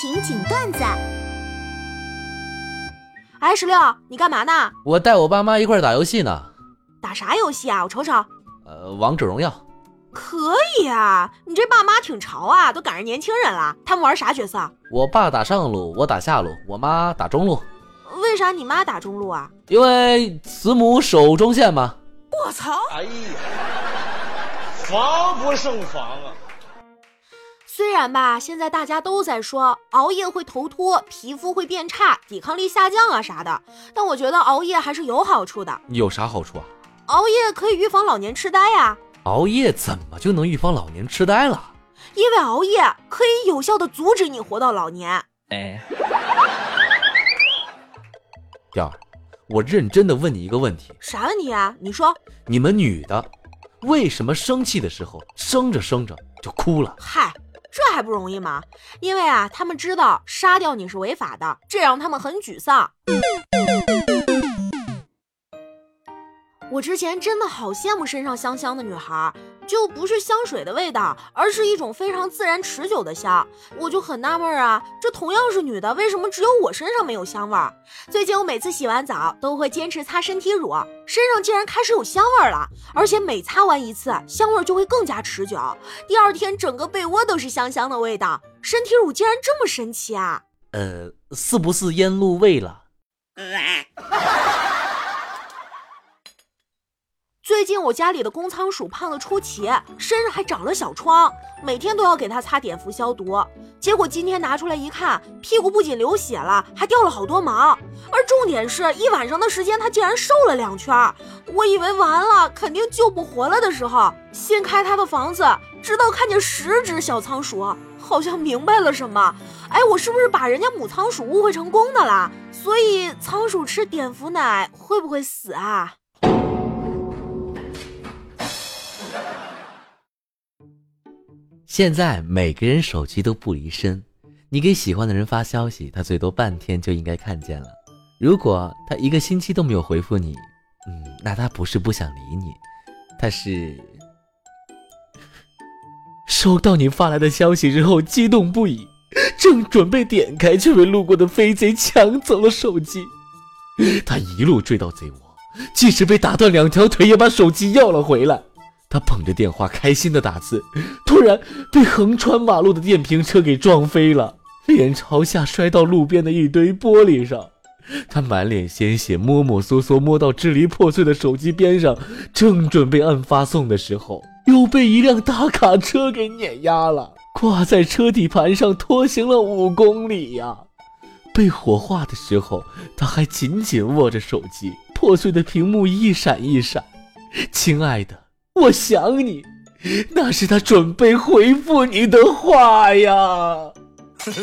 情景段子。哎，石榴，你干嘛呢？我带我爸妈一块儿打游戏呢。打啥游戏啊？我瞅瞅。呃，王者荣耀。可以啊，你这爸妈挺潮啊，都赶上年轻人了。他们玩啥角色？我爸打上路，我打下路，我妈打中路。为啥你妈打中路啊？因为慈母守中线嘛。我操！哎呀，防不胜防啊！虽然吧，现在大家都在说熬夜会头秃、皮肤会变差、抵抗力下降啊啥的，但我觉得熬夜还是有好处的。有啥好处啊？熬夜可以预防老年痴呆呀。熬夜怎么就能预防老年痴呆了？因为熬夜可以有效的阻止你活到老年。哎，调儿，我认真的问你一个问题。啥问题啊？你说。你们女的，为什么生气的时候生着生着就哭了？嗨。这还不容易吗？因为啊，他们知道杀掉你是违法的，这让他们很沮丧。我之前真的好羡慕身上香香的女孩，就不是香水的味道，而是一种非常自然持久的香。我就很纳闷啊，这同样是女的，为什么只有我身上没有香味儿？最近我每次洗完澡都会坚持擦身体乳，身上竟然开始有香味了，而且每擦完一次，香味就会更加持久。第二天整个被窝都是香香的味道，身体乳竟然这么神奇啊！呃，是不是烟入味了？最近我家里的公仓鼠胖得出奇，身上还长了小疮，每天都要给它擦碘伏消毒。结果今天拿出来一看，屁股不仅流血了，还掉了好多毛。而重点是一晚上的时间，它竟然瘦了两圈。我以为完了，肯定救不活了的时候，掀开它的房子，直到看见十只小仓鼠，好像明白了什么。哎，我是不是把人家母仓鼠误会成公的了？所以仓鼠吃碘伏奶会不会死啊？现在每个人手机都不离身，你给喜欢的人发消息，他最多半天就应该看见了。如果他一个星期都没有回复你，嗯，那他不是不想理你，他是收到你发来的消息之后激动不已，正准备点开，却被路过的飞贼抢走了手机。他一路追到贼窝，即使被打断两条腿，也把手机要了回来。他捧着电话，开心的打字，突然被横穿马路的电瓶车给撞飞了，脸朝下摔到路边的一堆玻璃上。他满脸鲜血，摸摸索索摸到支离破碎的手机边上，正准备按发送的时候，又被一辆大卡车给碾压了，挂在车底盘上拖行了五公里呀！被火化的时候，他还紧紧握着手机，破碎的屏幕一闪一闪。亲爱的。我想你，那是他准备回复你的话呀。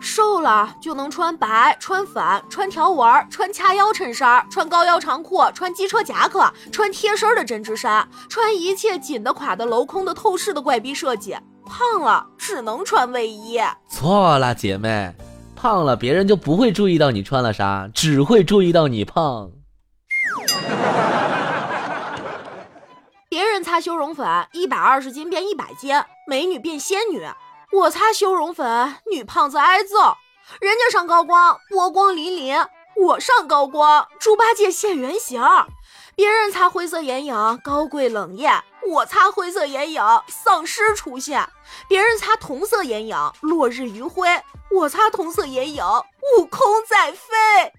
瘦了就能穿白、穿粉、穿条纹、穿掐腰衬衫、穿高腰长裤、穿机车夹克、穿贴身的针织衫、穿一切紧的、垮的、镂空的、透视的怪逼设计。胖了只能穿卫衣。错了，姐妹，胖了别人就不会注意到你穿了啥，只会注意到你胖。擦修容粉，一百二十斤变一百斤，美女变仙女；我擦修容粉，女胖子挨揍。人家上高光，波光粼粼；我上高光，猪八戒现原形。别人擦灰色眼影，高贵冷艳；我擦灰色眼影，丧尸出现。别人擦同色眼影，落日余晖；我擦同色眼影，悟空在飞。